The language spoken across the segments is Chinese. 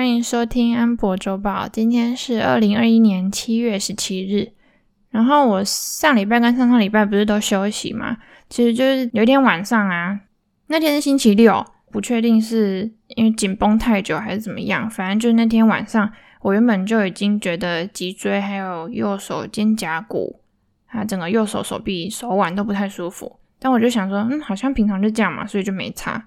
欢迎收听安博周报。今天是二零二一年七月十七日。然后我上礼拜跟上上礼拜不是都休息吗？其实就是有一天晚上啊，那天是星期六，不确定是因为紧绷太久还是怎么样。反正就那天晚上，我原本就已经觉得脊椎还有右手肩胛骨，啊，整个右手手臂手腕都不太舒服。但我就想说，嗯，好像平常就这样嘛，所以就没差。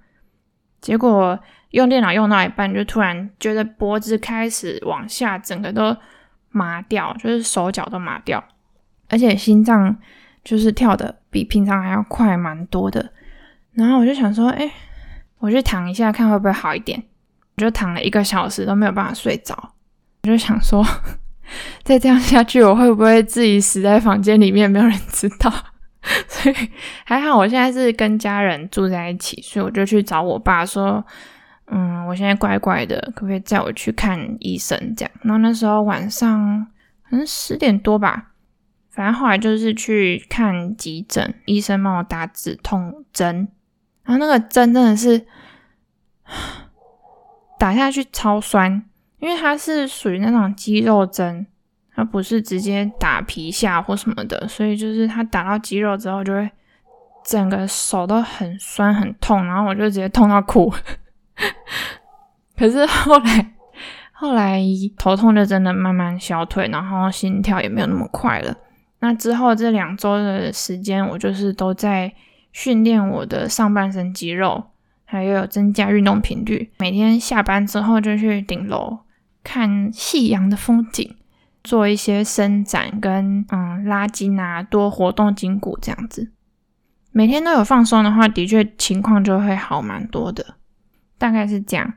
结果用电脑用到一半，就突然觉得脖子开始往下，整个都麻掉，就是手脚都麻掉，而且心脏就是跳的比平常还要快，蛮多的。然后我就想说，哎，我去躺一下，看会不会好一点。我就躺了一个小时都没有办法睡着。我就想说，再这样下去，我会不会自己死在房间里面，没有人知道？所以还好，我现在是跟家人住在一起，所以我就去找我爸说：“嗯，我现在怪怪的，可不可以载我去看医生？”这样。然后那时候晚上可能十点多吧，反正后来就是去看急诊，医生帮我打止痛针，然后那个针真的是打下去超酸，因为它是属于那种肌肉针。它不是直接打皮下或什么的，所以就是它打到肌肉之后，就会整个手都很酸很痛，然后我就直接痛到哭。可是后来，后来头痛就真的慢慢消退，然后心跳也没有那么快了。那之后这两周的时间，我就是都在训练我的上半身肌肉，还有增加运动频率。每天下班之后就去顶楼看夕阳的风景。做一些伸展跟嗯拉筋啊，多活动筋骨这样子。每天都有放松的话，的确情况就会好蛮多的，大概是这样。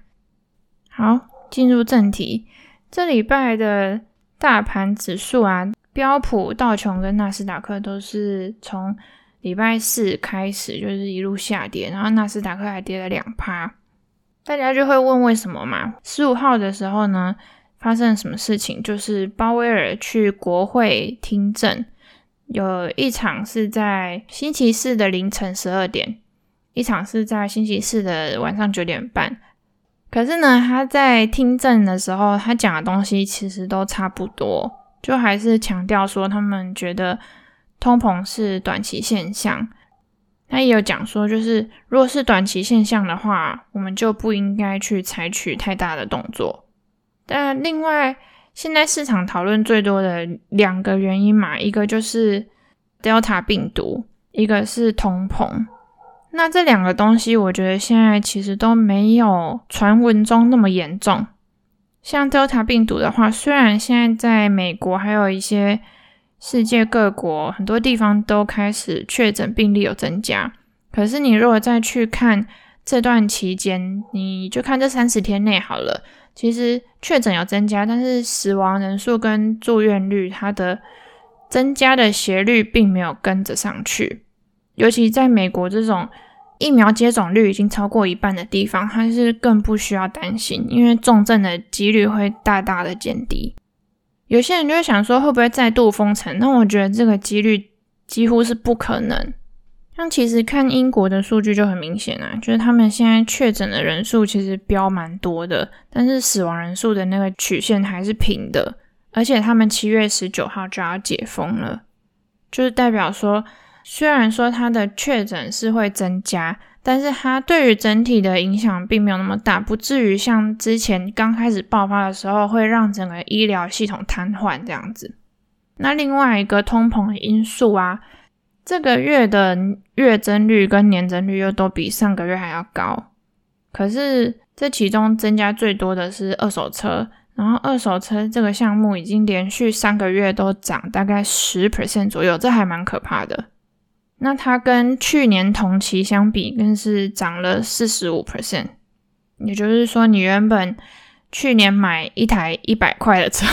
好，进入正题，这礼拜的大盘指数啊，标普、道琼跟纳斯达克都是从礼拜四开始就是一路下跌，然后纳斯达克还跌了两趴。大家就会问为什么嘛？十五号的时候呢？发生什么事情？就是鲍威尔去国会听证，有一场是在星期四的凌晨十二点，一场是在星期四的晚上九点半。可是呢，他在听证的时候，他讲的东西其实都差不多，就还是强调说他们觉得通膨是短期现象。他也有讲说，就是如果是短期现象的话，我们就不应该去采取太大的动作。但另外，现在市场讨论最多的两个原因嘛，一个就是 Delta 病毒，一个是通膨。那这两个东西，我觉得现在其实都没有传闻中那么严重。像 Delta 病毒的话，虽然现在在美国还有一些世界各国很多地方都开始确诊病例有增加，可是你如果再去看这段期间，你就看这三十天内好了。其实确诊有增加，但是死亡人数跟住院率，它的增加的斜率并没有跟着上去。尤其在美国这种疫苗接种率已经超过一半的地方，它是更不需要担心，因为重症的几率会大大的减低。有些人就会想说，会不会再度封城？那我觉得这个几率几乎是不可能。像其实看英国的数据就很明显啊，就是他们现在确诊的人数其实飙蛮多的，但是死亡人数的那个曲线还是平的，而且他们七月十九号就要解封了，就是代表说，虽然说它的确诊是会增加，但是它对于整体的影响并没有那么大，不至于像之前刚开始爆发的时候会让整个医疗系统瘫痪这样子。那另外一个通膨的因素啊。这个月的月增率跟年增率又都比上个月还要高，可是这其中增加最多的是二手车，然后二手车这个项目已经连续三个月都涨大概十 percent 左右，这还蛮可怕的。那它跟去年同期相比更是涨了四十五 percent，也就是说你原本去年买一台一百块的车，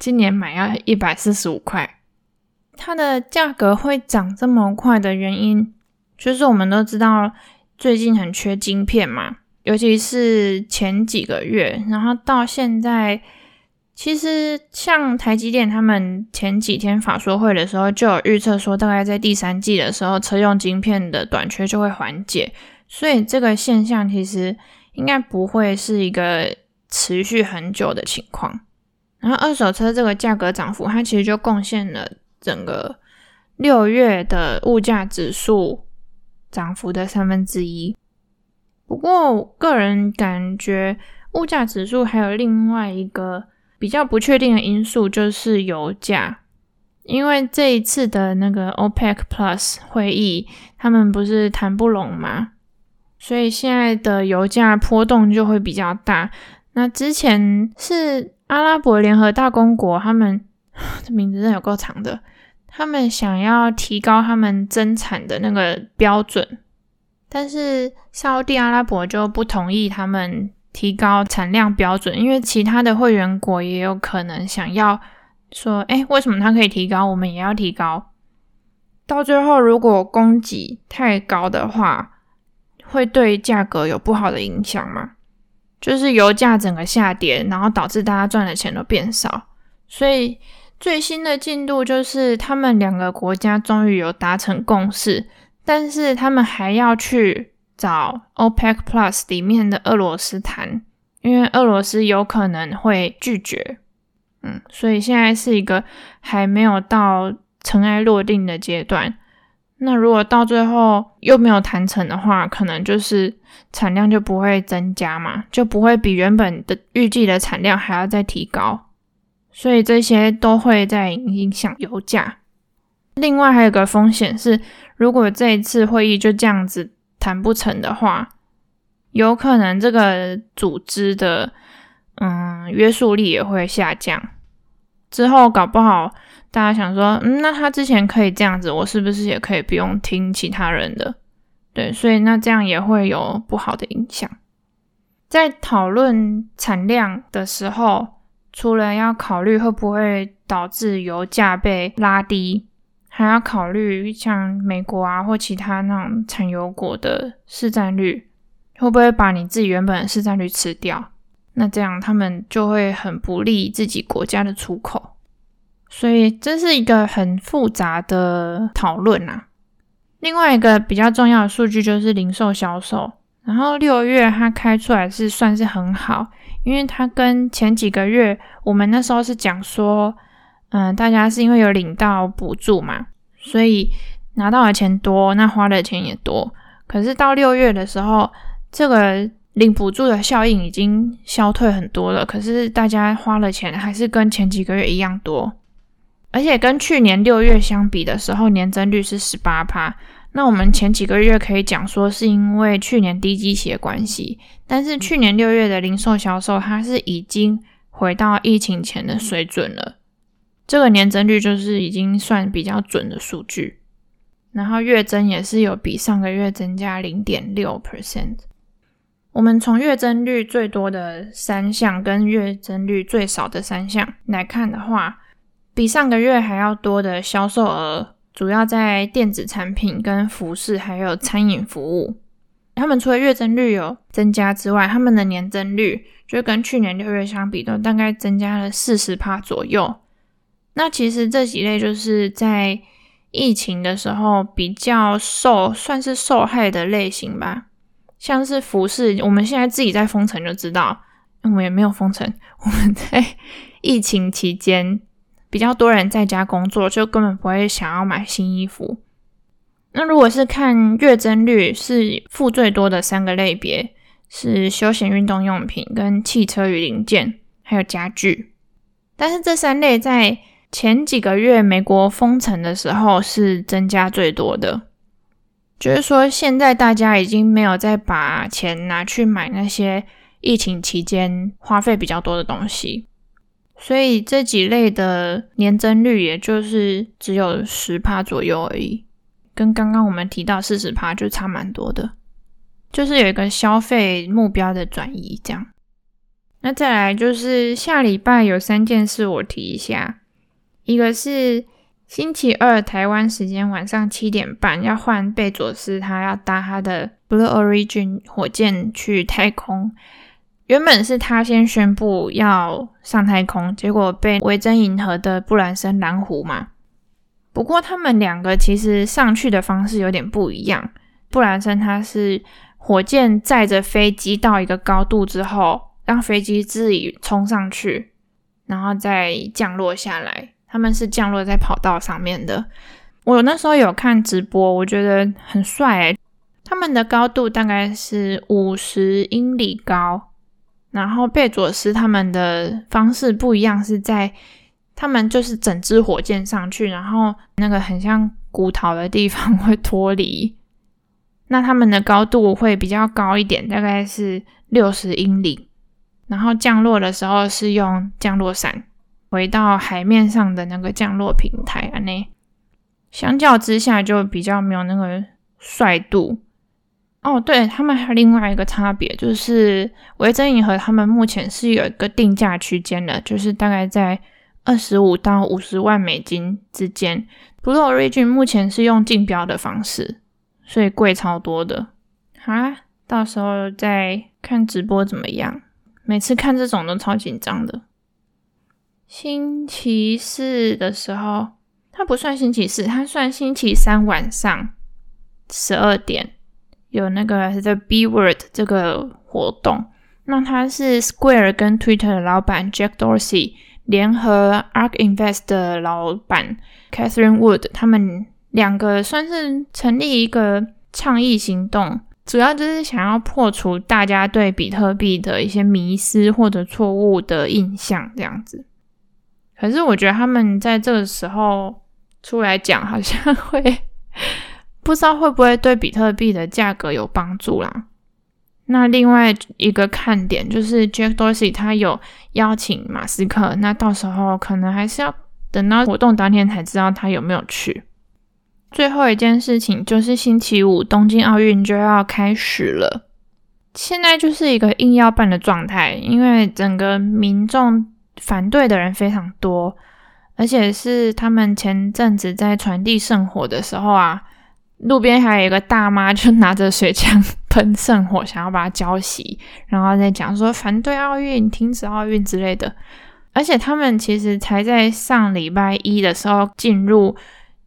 今年买要一百四十五块。它的价格会涨这么快的原因，就是我们都知道最近很缺晶片嘛，尤其是前几个月，然后到现在，其实像台积电他们前几天法说会的时候就有预测说，大概在第三季的时候，车用晶片的短缺就会缓解，所以这个现象其实应该不会是一个持续很久的情况。然后二手车这个价格涨幅，它其实就贡献了整个六月的物价指数涨幅的三分之一。不过，个人感觉物价指数还有另外一个比较不确定的因素，就是油价。因为这一次的那个 OPEC Plus 会议，他们不是谈不拢吗？所以现在的油价波动就会比较大。那之前是阿拉伯联合大公国，他们这名字真的有够长的，他们想要提高他们增产的那个标准，但是沙乌地阿拉伯就不同意他们提高产量标准，因为其他的会员国也有可能想要。说，诶，为什么它可以提高，我们也要提高？到最后，如果供给太高的话，会对价格有不好的影响吗？就是油价整个下跌，然后导致大家赚的钱都变少。所以最新的进度就是，他们两个国家终于有达成共识，但是他们还要去找 OPEC Plus 里面的俄罗斯谈，因为俄罗斯有可能会拒绝。嗯，所以现在是一个还没有到尘埃落定的阶段。那如果到最后又没有谈成的话，可能就是产量就不会增加嘛，就不会比原本的预计的产量还要再提高。所以这些都会在影响油价。另外还有个风险是，如果这一次会议就这样子谈不成的话，有可能这个组织的嗯约束力也会下降。之后搞不好，大家想说，嗯，那他之前可以这样子，我是不是也可以不用听其他人的？对，所以那这样也会有不好的影响。在讨论产量的时候，除了要考虑会不会导致油价被拉低，还要考虑像美国啊或其他那种产油国的市占率，会不会把你自己原本的市占率吃掉？那这样他们就会很不利自己国家的出口，所以这是一个很复杂的讨论啊。另外一个比较重要的数据就是零售销售，然后六月它开出来是算是很好，因为它跟前几个月我们那时候是讲说，嗯，大家是因为有领到补助嘛，所以拿到的钱多，那花的钱也多。可是到六月的时候，这个。领补助的效应已经消退很多了，可是大家花了钱还是跟前几个月一样多，而且跟去年六月相比的时候，年增率是十八趴。那我们前几个月可以讲说是因为去年低基期的关系，但是去年六月的零售销售它是已经回到疫情前的水准了，这个年增率就是已经算比较准的数据，然后月增也是有比上个月增加零点六 percent。我们从月增率最多的三项跟月增率最少的三项来看的话，比上个月还要多的销售额，主要在电子产品、跟服饰还有餐饮服务。他们除了月增率有增加之外，他们的年增率就跟去年六月相比，都大概增加了四十趴左右。那其实这几类就是在疫情的时候比较受，算是受害的类型吧。像是服饰，我们现在自己在封城就知道，我们也没有封城。我们在疫情期间比较多人在家工作，就根本不会想要买新衣服。那如果是看月增率，是负最多的三个类别是休闲运动用品、跟汽车与零件，还有家具。但是这三类在前几个月美国封城的时候是增加最多的。就是说，现在大家已经没有再把钱拿去买那些疫情期间花费比较多的东西，所以这几类的年增率也就是只有十趴左右而已，跟刚刚我们提到四十趴就差蛮多的，就是有一个消费目标的转移这样。那再来就是下礼拜有三件事我提一下，一个是。星期二台湾时间晚上七点半，要换贝佐斯，他要搭他的 Blue Origin 火箭去太空。原本是他先宣布要上太空，结果被维珍银河的布兰森拦胡嘛。不过他们两个其实上去的方式有点不一样。布兰森他是火箭载着飞机到一个高度之后，让飞机自己冲上去，然后再降落下来。他们是降落在跑道上面的。我那时候有看直播，我觉得很帅诶。他们的高度大概是五十英里高，然后贝佐斯他们的方式不一样，是在他们就是整支火箭上去，然后那个很像骨头的地方 会脱离，那他们的高度会比较高一点，大概是六十英里，然后降落的时候是用降落伞。回到海面上的那个降落平台啊，那相较之下就比较没有那个帅度哦。对，他们还有另外一个差别，就是维珍银河他们目前是有一个定价区间的，就是大概在二十五到五十万美金之间。Blue Origin 目前是用竞标的方式，所以贵超多的。好啦，到时候再看直播怎么样。每次看这种都超紧张的。星期四的时候，它不算星期四，它算星期三晚上十二点有那个 The B Word 这个活动。那它是 Square 跟 Twitter 的老板 Jack Dorsey 联合 Ark Invest 的老板 Catherine Wood，他们两个算是成立一个倡议行动，主要就是想要破除大家对比特币的一些迷失或者错误的印象，这样子。可是我觉得他们在这个时候出来讲，好像会不知道会不会对比特币的价格有帮助啦。那另外一个看点就是 Jack Dorsey 他有邀请马斯克，那到时候可能还是要等到活动当天才知道他有没有去。最后一件事情就是星期五东京奥运就要开始了，现在就是一个硬要办的状态，因为整个民众。反对的人非常多，而且是他们前阵子在传递圣火的时候啊，路边还有一个大妈就拿着水枪喷圣火，想要把它浇熄，然后再讲说反对奥运、停止奥运之类的。而且他们其实才在上礼拜一的时候进入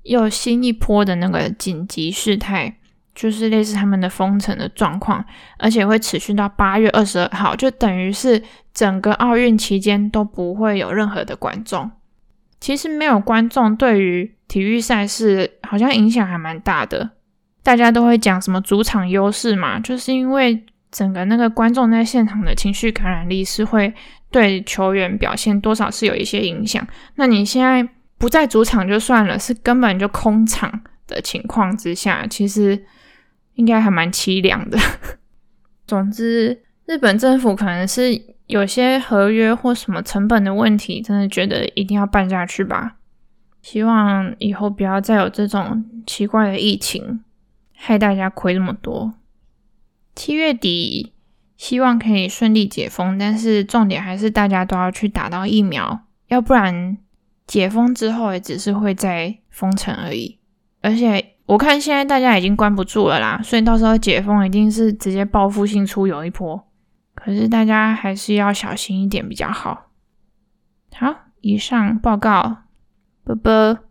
又新一波的那个紧急事态，就是类似他们的封城的状况，而且会持续到八月二十二号，就等于是。整个奥运期间都不会有任何的观众。其实没有观众对于体育赛事好像影响还蛮大的。大家都会讲什么主场优势嘛，就是因为整个那个观众在现场的情绪感染力是会对球员表现多少是有一些影响。那你现在不在主场就算了，是根本就空场的情况之下，其实应该还蛮凄凉的。总之，日本政府可能是。有些合约或什么成本的问题，真的觉得一定要办下去吧。希望以后不要再有这种奇怪的疫情，害大家亏这么多。七月底希望可以顺利解封，但是重点还是大家都要去打到疫苗，要不然解封之后也只是会再封城而已。而且我看现在大家已经关不住了啦，所以到时候解封一定是直接报复性出游一波。可是大家还是要小心一点比较好。好，以上报告，拜拜。